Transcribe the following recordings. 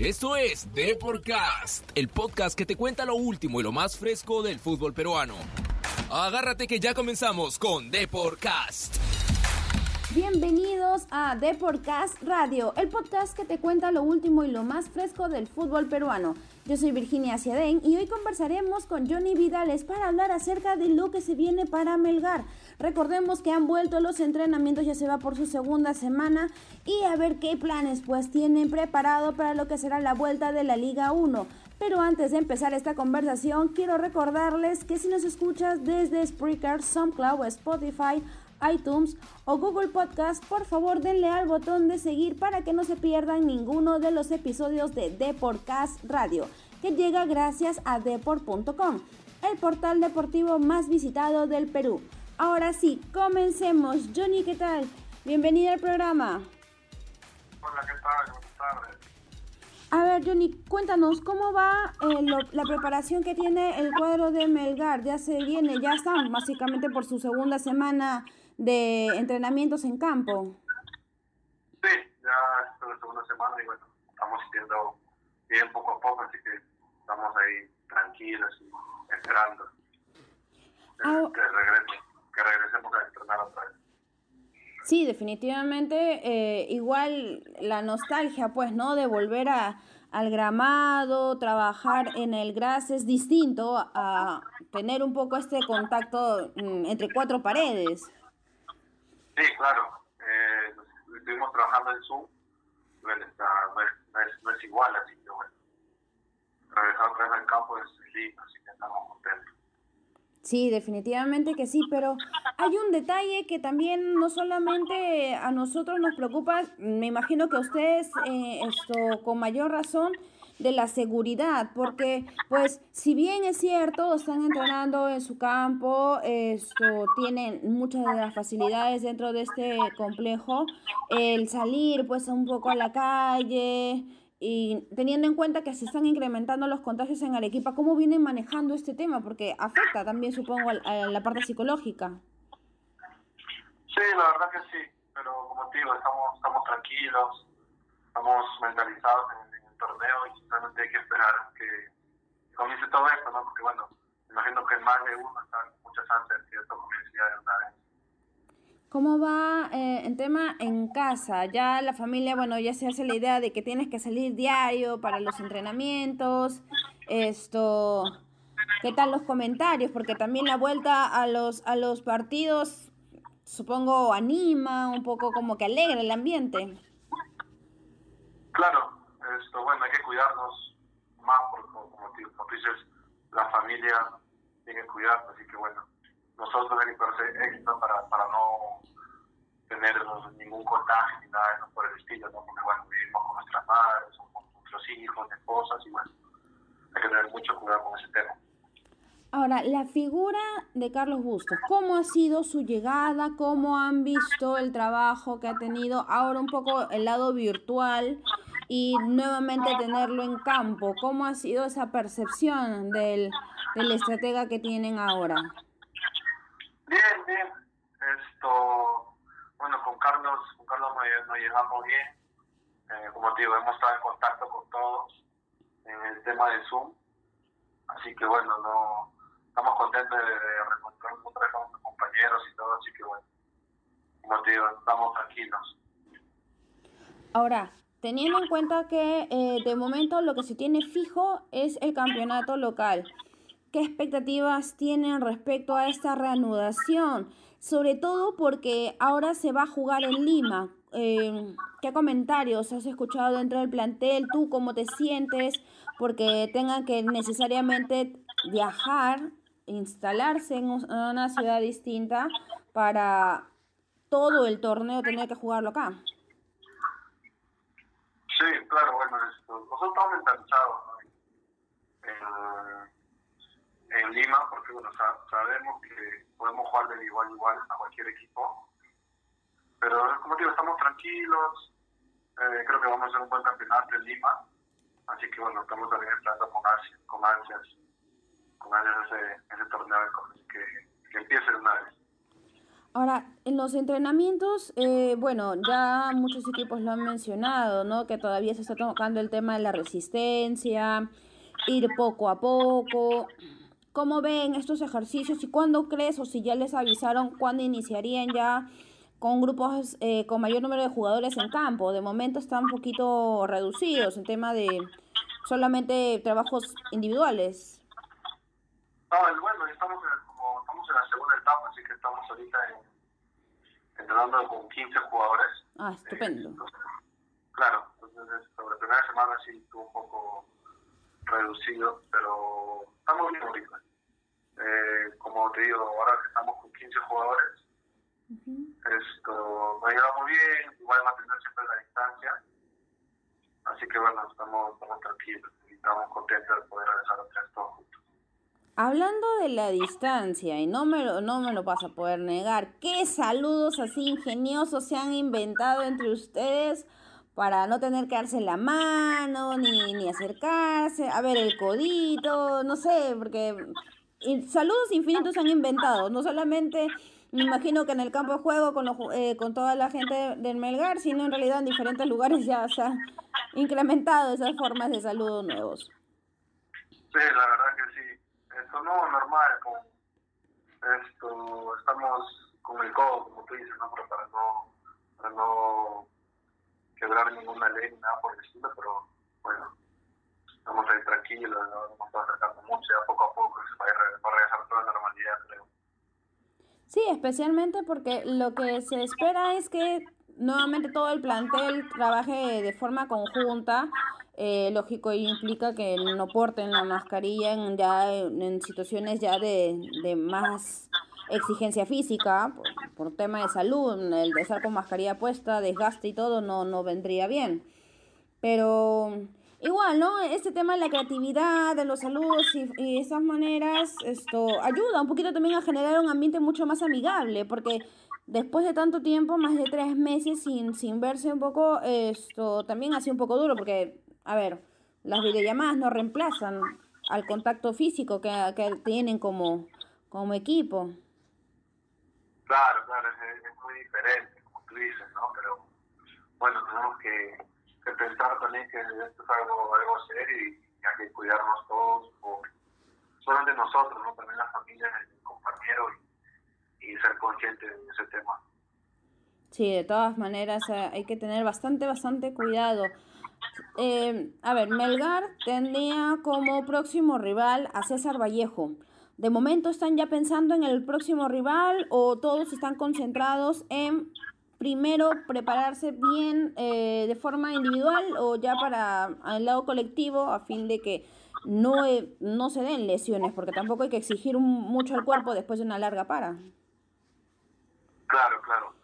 Esto es Deporcast, el podcast que te cuenta lo último y lo más fresco del fútbol peruano. Agárrate que ya comenzamos con Deporcast. Bienvenidos a Deporcast Radio, el podcast que te cuenta lo último y lo más fresco del fútbol peruano. Yo soy Virginia Ciadén y hoy conversaremos con Johnny Vidales para hablar acerca de lo que se viene para Melgar. Recordemos que han vuelto los entrenamientos, ya se va por su segunda semana y a ver qué planes pues tienen preparado para lo que será la vuelta de la Liga 1. Pero antes de empezar esta conversación, quiero recordarles que si nos escuchas desde Spreaker, SoundCloud, Spotify, iTunes o Google Podcast, por favor denle al botón de seguir para que no se pierdan ninguno de los episodios de Deportcast Radio, que llega gracias a deport.com, el portal deportivo más visitado del Perú. Ahora sí, comencemos. Johnny, ¿qué tal? Bienvenido al programa. Hola, ¿qué tal? Buenas tardes. A ver, Johnny, cuéntanos, ¿cómo va eh, lo- la preparación que tiene el cuadro de Melgar? Ya se viene, ya están básicamente por su segunda semana de entrenamientos en campo. Sí, ya es la segunda semana y bueno, estamos sintiendo bien poco a poco, así que estamos ahí tranquilos y esperando que, Ah. que regrese- que regresemos a entrenar otra vez. Sí, definitivamente, eh, igual la nostalgia, pues, ¿no? De volver a, al gramado, trabajar en el gras es distinto a tener un poco este contacto mm, entre cuatro paredes. Sí, claro, eh, estuvimos trabajando en Zoom, bueno, está, no, es, no es- no es igual, así que bueno, regresar otra vez al campo es lindo, así que estamos contentos. Sí, definitivamente que sí, pero hay un detalle que también no solamente a nosotros nos preocupa, me imagino que a ustedes eh, esto con mayor razón de la seguridad, porque pues si bien es cierto, están entrenando en su campo, esto tienen muchas de las facilidades dentro de este complejo, el salir pues un poco a la calle, y teniendo en cuenta que se están incrementando los contagios en Arequipa, ¿cómo vienen manejando este tema? Porque afecta también, supongo, a la parte psicológica. Sí, la verdad que sí, pero como te digo, estamos, estamos tranquilos, estamos mentalizados en, en el torneo y solamente hay que esperar que comience todo esto, ¿no? Porque bueno, imagino que más de uno están muchas ansias que esto comience ya de una vez. ¿Cómo va eh, en tema en casa? Ya la familia, bueno, ya se hace la idea de que tienes que salir diario para los entrenamientos. Esto, ¿qué tal los comentarios? Porque también la vuelta a los a los partidos, supongo, anima, un poco como que alegra el ambiente. Claro, esto, bueno, hay que cuidarnos más, porque como, como, dices, la familia tiene que cuidarse, así que bueno, nosotros hay que hacer extra para, para no tener ningún contagio ni nada eso por el estilo, ¿no? porque bueno, vivimos con nuestras madres, con nuestros hijos, esposas, y bueno, hay que tener mucho cuidado con ese tema. Ahora, la figura de Carlos Bustos, ¿cómo ha sido su llegada? ¿Cómo han visto el trabajo que ha tenido? Ahora un poco el lado virtual y nuevamente tenerlo en campo. ¿Cómo ha sido esa percepción del, del estratega que tienen ahora? Bien, bien. Esto, bueno, con Carlos, con Carlos nos, nos llevamos bien. Eh, como te digo, hemos estado en contacto con todos en el tema de Zoom. Así que bueno, no estamos contentos de, de reencontrarnos otra vez con nuestros compañeros y todo. Así que bueno, como te digo, estamos tranquilos. Ahora, teniendo en cuenta que eh, de momento lo que se tiene fijo es el campeonato local, ¿qué expectativas tienen respecto a esta reanudación? Sobre todo porque ahora se va a jugar en Lima. Eh, ¿Qué comentarios has escuchado dentro del plantel? ¿Tú cómo te sientes? Porque tengan que necesariamente viajar, instalarse en un- una ciudad distinta para todo el torneo tener que jugarlo acá. Sí, claro, bueno, esto, nosotros estamos mentalizados ¿no? en, en Lima, porque bueno, sa- sabemos que podemos jugar de igual a igual a cualquier equipo. Pero como digo, estamos tranquilos, eh, creo que vamos a hacer un buen campeonato en Lima, así que bueno, estamos también esperando con ansias, con ansias, con ese, ese torneo que, que empiece una vez. Ahora, en los entrenamientos, eh, bueno, ya muchos equipos lo han mencionado, ¿no? Que todavía se está tocando el tema de la resistencia, ir poco a poco. ¿Cómo ven estos ejercicios y cuándo crees o si ya les avisaron cuándo iniciarían ya con grupos eh, con mayor número de jugadores en campo? De momento están un poquito reducidos en tema de solamente trabajos individuales. No, bueno, estamos en en la segunda etapa, así que estamos ahorita entrenando con 15 jugadores. Ah, estupendo. claro, entonces sobre la primera semana sí estuvo un poco reducido, pero estamos bien ahorita. Eh, como te digo, ahora que estamos con 15 jugadores, esto nos llevamos bien, igual mantener siempre la distancia. Así que bueno, estamos, estamos tranquilos y estamos contentos de poder regresar a tres todos. Hablando de la distancia, y no me, lo, no me lo vas a poder negar, ¿qué saludos así ingeniosos se han inventado entre ustedes para no tener que darse la mano, ni, ni acercarse, a ver el codito, no sé, porque saludos infinitos se han inventado, no solamente me imagino que en el campo de juego con, eh, con toda la gente del Melgar, sino en realidad en diferentes lugares ya se han incrementado esas formas de saludos nuevos. Sí, la verdad que sí normal, con esto, estamos con el codo, como tú dices, para no, para no quebrar ninguna ley ni nada por el pero bueno, estamos ahí tranquilos, no nos estamos acercando mucho, ya poco a poco se va a, regresar toda la normalidad, creo. Sí, especialmente porque lo que se espera es que nuevamente todo el plantel trabaje de forma conjunta eh, lógico implica que no porten la mascarilla en, ya en situaciones ya de, de más exigencia física por, por, tema de salud el de estar con mascarilla puesta desgaste y todo no no vendría bien. Pero igual no este tema de la creatividad de los saludos y, y esas maneras esto ayuda un poquito también a generar un ambiente mucho más amigable porque después de tanto tiempo, más de tres meses sin, sin verse un poco, esto también ha sido un poco duro porque a ver, las videollamadas no reemplazan al contacto físico que, que tienen como, como equipo. Claro, claro, es, muy diferente, como tú dices, ¿no? Pero bueno, tenemos que, que pensar también que esto es algo, algo serio y, hay que cuidarnos todos, por, de nosotros, ¿no? También la familia, el compañero y, y ser conscientes de ese tema. Sí, de todas maneras eh, hay que tener bastante, bastante cuidado. Eh, a ver, Melgar tendría como próximo rival a César Vallejo. ¿De momento están ya pensando en el próximo rival o todos están concentrados en primero prepararse bien eh, de forma individual o ya para el lado colectivo a fin de que no, eh, no se den lesiones? Porque tampoco hay que exigir mucho al cuerpo después de una larga para. Claro, claro.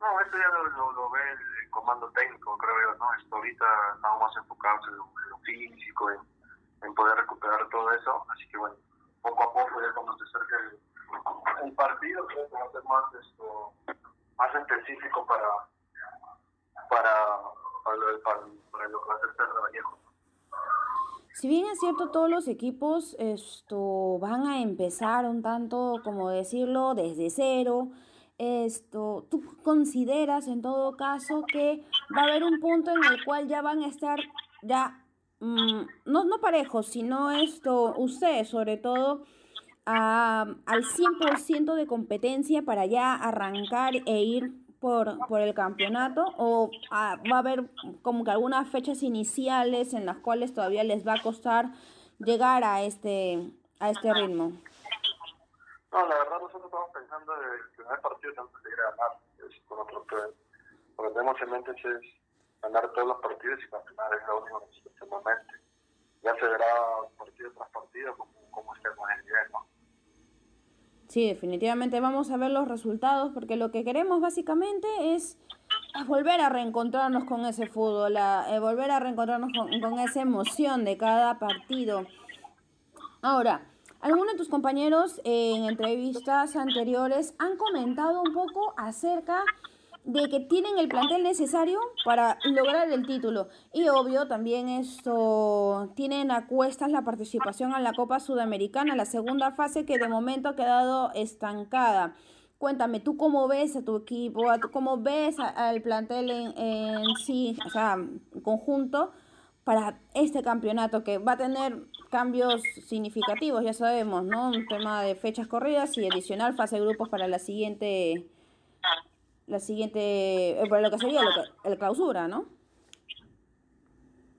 No, esto ya lo, lo ve el comando técnico, creo yo, ¿no? Esto ahorita estamos más enfocados en lo, físico, en, poder recuperar todo eso, así que bueno, poco a poco ya cuando se acerque el, partido, creo que va a ser más, esto, más específico para, para, para, lo, para, para lo que va a ser Vallejo. Si bien es cierto, todos los equipos esto van a empezar un tanto, como decirlo, desde cero, esto, ¿tú consideras en todo caso que va a haber un punto en el cual ya van a estar ya, mm, no, no parejos, sino esto, usted sobre todo, a, al 100% de competencia para ya arrancar e ir por, por el campeonato o va a haber como que algunas fechas iniciales en las cuales todavía les va a costar llegar a este, a este ritmo? No, la verdad nosotros estamos pensando en el primer partido tenemos que seguir a ganar, es con otro Lo que tenemos en mente es ganar todos los partidos y campeonar es lo único que en mente. Ya se verá partido tras partido cómo estemos en el nivel, ¿no? Sí, definitivamente vamos a ver los resultados porque lo que queremos básicamente es volver a reencontrarnos con ese fútbol, a, eh, volver a reencontrarnos con, con esa emoción de cada partido. Ahora, algunos de tus compañeros en entrevistas anteriores han comentado un poco acerca de que tienen el plantel necesario para lograr el título. Y obvio, también esto tienen a cuestas la participación en la Copa Sudamericana, la segunda fase que de momento ha quedado estancada. cuéntame, ¿tú cómo ves a tu equipo? ¿Cómo ves al plantel en, sí, o sea, conjunto? para este campeonato que va a tener cambios significativos, ya sabemos, ¿no? Un tema de fechas corridas y adicional fase de grupos para la siguiente, la siguiente, eh, para lo que sería lo que, el clausura, ¿no?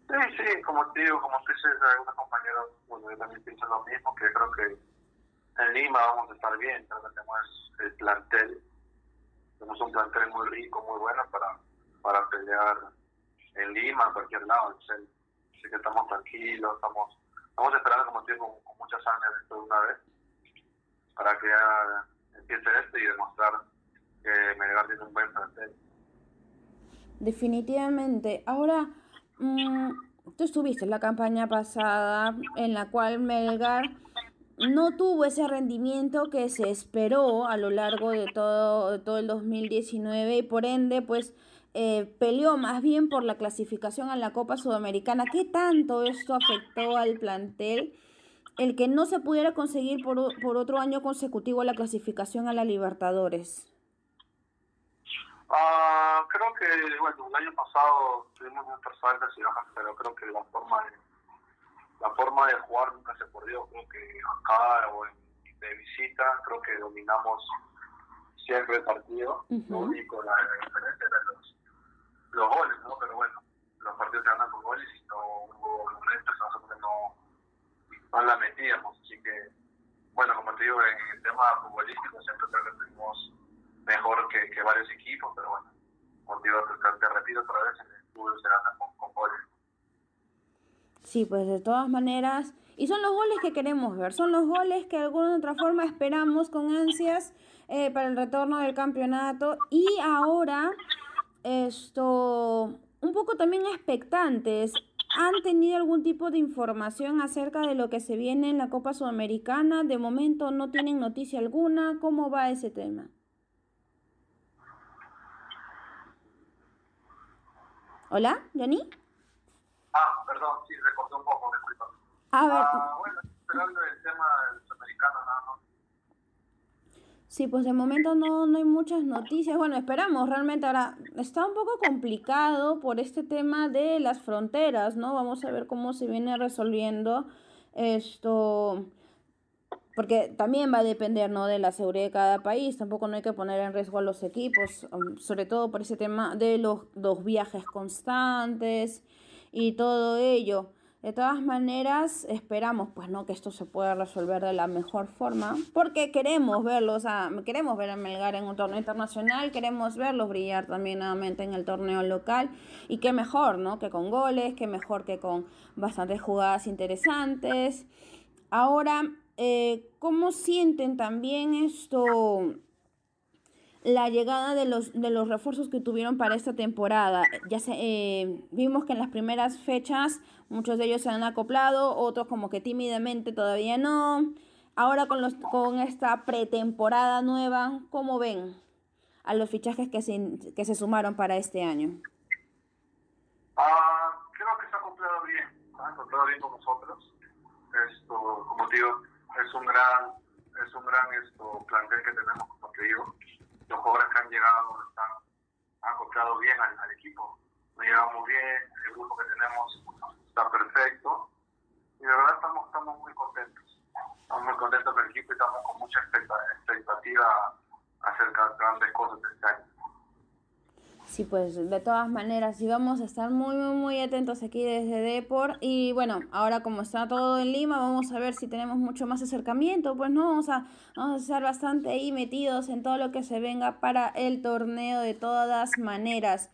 Sí, sí, como te digo, como tú dices, algunos compañeros, bueno, yo también pienso lo mismo, que creo que en Lima vamos a estar bien, tenemos el plantel, tenemos un plantel muy rico, muy bueno para, para pelear en Lima, en cualquier lado, así que estamos tranquilos, estamos, estamos esperando, como te digo, con, muchas años esto de una vez, para que ya empiece esto y demostrar que Melgar tiene un buen plantel. Definitivamente. Ahora, mmm, tú estuviste en la campaña pasada en la cual Melgar no tuvo ese rendimiento que se esperó a lo largo de todo, todo el 2019 y por ende, pues eh, peleó más bien por la clasificación a la Copa Sudamericana. ¿Qué tanto esto afectó al plantel? El que no se pudiera conseguir por, por otro año consecutivo la clasificación a la Libertadores. Uh, creo que, bueno, el año pasado tuvimos muchas altas y bajas, pero creo que la forma la forma de jugar nunca se perdió. Creo que acá o en, de visita, creo que dominamos siempre el partido. Uh -huh. Lo único, la diferencia era los, los goles, ¿no? Pero bueno, los partidos se ganan con goles y no hubo momentos nosotros no, no la metíamos. Así que, bueno, como te digo, en el tema futbolístico siempre creo que estuvimos mejor que, que, varios equipos, pero bueno, como te, digo, te, te repito otra vez, en el fútbol se gana con. Sí, pues de todas maneras, y son los goles que queremos ver, son los goles que de alguna u otra forma esperamos con ansias eh, para el retorno del campeonato y ahora esto, un poco también expectantes. ¿Han tenido algún tipo de información acerca de lo que se viene en la Copa Sudamericana? De momento no tienen noticia alguna. ¿Cómo va ese tema? ¿Hola, Johnny? Ah, perdón, sí, recorté un poco, disculpa. A ver. Ah, bueno, esperando el tema del sudamericano, nada más. Sí, pues de momento no, no hay muchas noticias. Bueno, esperamos realmente. Ahora, está un poco complicado por este tema de las fronteras, ¿no? Vamos a ver cómo se viene resolviendo esto. Porque también va a depender, ¿no? De la seguridad de cada país. Tampoco no hay que poner en riesgo a los equipos, sobre todo por ese tema de los, los viajes constantes y todo ello. De todas maneras, esperamos pues no que esto se pueda resolver de la mejor forma, porque queremos verlos, a, queremos ver a Melgar en un torneo internacional, queremos verlos brillar también nuevamente en el torneo local, y qué mejor, ¿no? Que con goles, qué mejor que con bastantes jugadas interesantes. Ahora, eh, ¿cómo sienten también esto? La llegada de los, de los refuerzos que tuvieron para esta temporada. Ya se, eh, vimos que en las primeras fechas muchos de ellos se han acoplado, otros como que tímidamente todavía no. Ahora con, los, con esta pretemporada nueva, ¿cómo ven a los fichajes que se, que se sumaron para este año? Ah, creo que se ha acoplado bien, se ha acoplado bien con nosotros. Esto, como digo, es un gran, es un gran esto, plantel que tenemos, como te digo los jugadores que han llegado están, han acoplado bien al, equipo. Nos llevamos bien, el grupo que tenemos está perfecto y de verdad estamos, estamos muy contentos. Estamos muy contentos con el equipo y estamos con mucha expectativa acerca de grandes cosas de este año. Sí, pues de todas maneras, sí vamos a estar muy, muy, muy atentos aquí desde Depor. Y bueno, ahora como está todo en Lima, vamos a ver si tenemos mucho más acercamiento. Pues no, vamos a, vamos a estar bastante ahí metidos en todo lo que se venga para el torneo de todas maneras.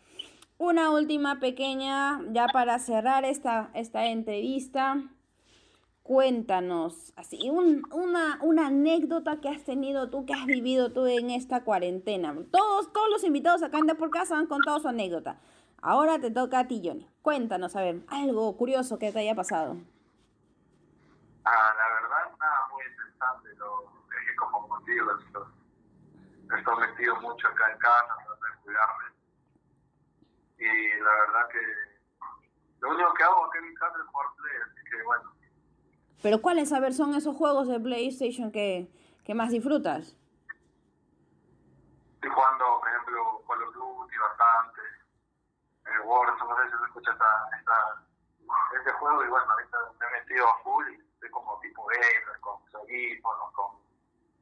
Una última pequeña, ya para cerrar esta, esta entrevista. Cuéntanos, así, un, una, una anécdota que has tenido tú, que has vivido tú en esta cuarentena. Todos, todos los invitados acá en Por Casa han contado su anécdota. Ahora te toca a ti, Johnny. Cuéntanos, a ver, algo curioso que te haya pasado. Ah, la verdad, nada muy interesante. Lo, es que como contigo, esto, estoy metido mucho acá en casa, tratando de cuidarme. Y la verdad que lo único que hago acá en mi casa es jugar play, así que bueno pero ¿cuáles, a ver, son esos juegos de PlayStation que, que más disfrutas? estoy jugando, por ejemplo, Call of Duty bastante, eh, Warzone, no sé si se escucha esta, esta, este juego y bueno, ahorita me he metido a full y estoy como tipo gamer, con audífonos, con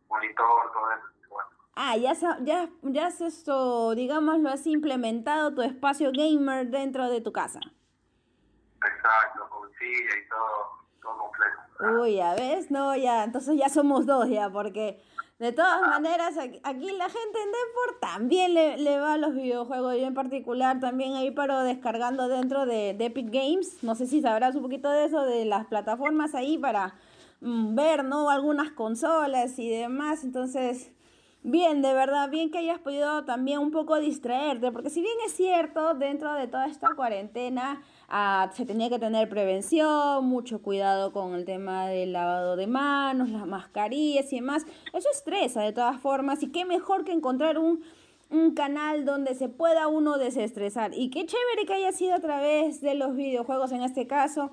monitor, todo eso. Bueno. Ah, ya, ya, ya has esto, digamos, lo has implementado tu espacio gamer dentro de tu casa. Exacto, con silla y todo, todo completo. Uy, ya ves, no, ya, entonces ya somos dos ya, porque de todas maneras, aquí, la gente en Deport también le, va a los videojuegos. Yo en particular también ahí paro descargando dentro de, Epic Games. No sé si sabrás un poquito de eso, de las plataformas ahí para mm, ver, ¿no? Algunas consolas y demás. Entonces, bien, de verdad, bien que hayas podido también un poco distraerte. Porque si bien es cierto, dentro de toda esta cuarentena se tenía que tener prevención, mucho cuidado con el tema del lavado de manos, las mascarillas y demás. Eso estresa de todas formas y qué mejor que encontrar un, un canal donde se pueda uno desestresar. Y qué chévere que haya sido a través de los videojuegos en este caso.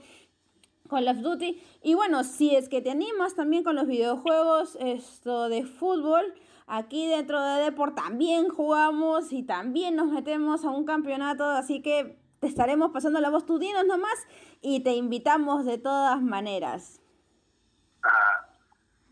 Call of Duty. Y bueno, si es que te animas también con los videojuegos esto de fútbol, aquí dentro de Deport también jugamos y también nos metemos a un campeonato, así que te estaremos pasando la voz, tú dinos nomás y te invitamos de todas maneras. Ah,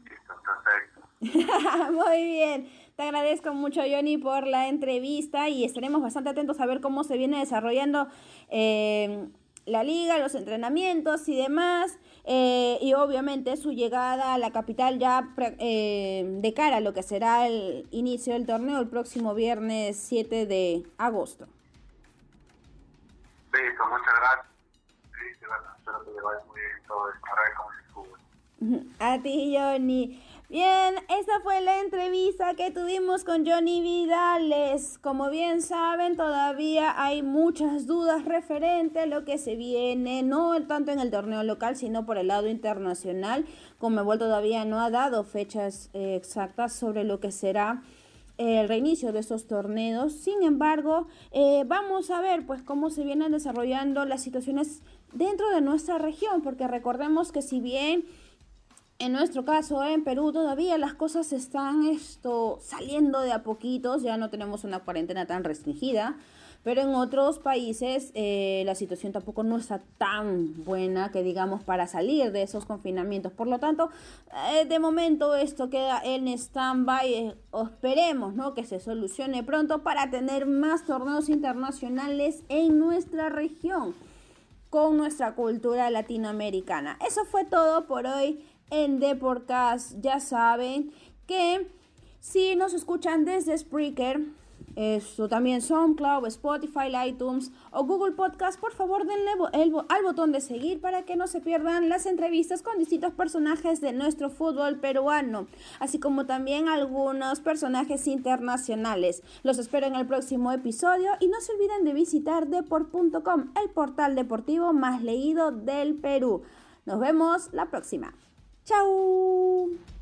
listo, perfecto. Muy bien. Te agradezco mucho, Johnny, por la entrevista y estaremos bastante atentos a ver cómo se viene desarrollando eh, la liga, los entrenamientos y demás. Eh, y obviamente su llegada a la capital ya eh, de cara a lo que será el inicio del torneo el próximo viernes 7 de agosto. Listo, muchas gracias. Sí, bueno, espero que le vaya muy bien todo el con el fútbol. A ti, Johnny. Bien, esa fue la entrevista que tuvimos con Johnny Vidales. Como bien saben, todavía hay muchas dudas referente a lo que se viene, no tanto en el torneo local, sino por el lado internacional. Como todavía no ha dado fechas eh, exactas sobre lo que será el reinicio de estos torneos. Sin embargo, eh, vamos a ver pues cómo se vienen desarrollando las situaciones dentro de nuestra región, porque recordemos que si bien en nuestro caso en Perú todavía las cosas están esto saliendo de a poquitos, ya no tenemos una cuarentena tan restringida. Pero en otros países eh, la situación tampoco no está tan buena que digamos para salir de esos confinamientos. Por lo tanto, eh, de momento esto queda en stand-by. Eh, esperemos ¿no? que se solucione pronto para tener más torneos internacionales en nuestra región con nuestra cultura latinoamericana. Eso fue todo por hoy en The Podcast. Ya saben que si nos escuchan desde Spreaker, esto también SoundCloud, Spotify, iTunes o Google Podcast. Por favor, denle al botón de seguir para que no se pierdan las entrevistas con distintos personajes de nuestro fútbol peruano, así como también algunos personajes internacionales. Los espero en el próximo episodio y no se olviden de visitar deport.com, el portal deportivo más leído del Perú. Nos vemos la próxima. 拜拜。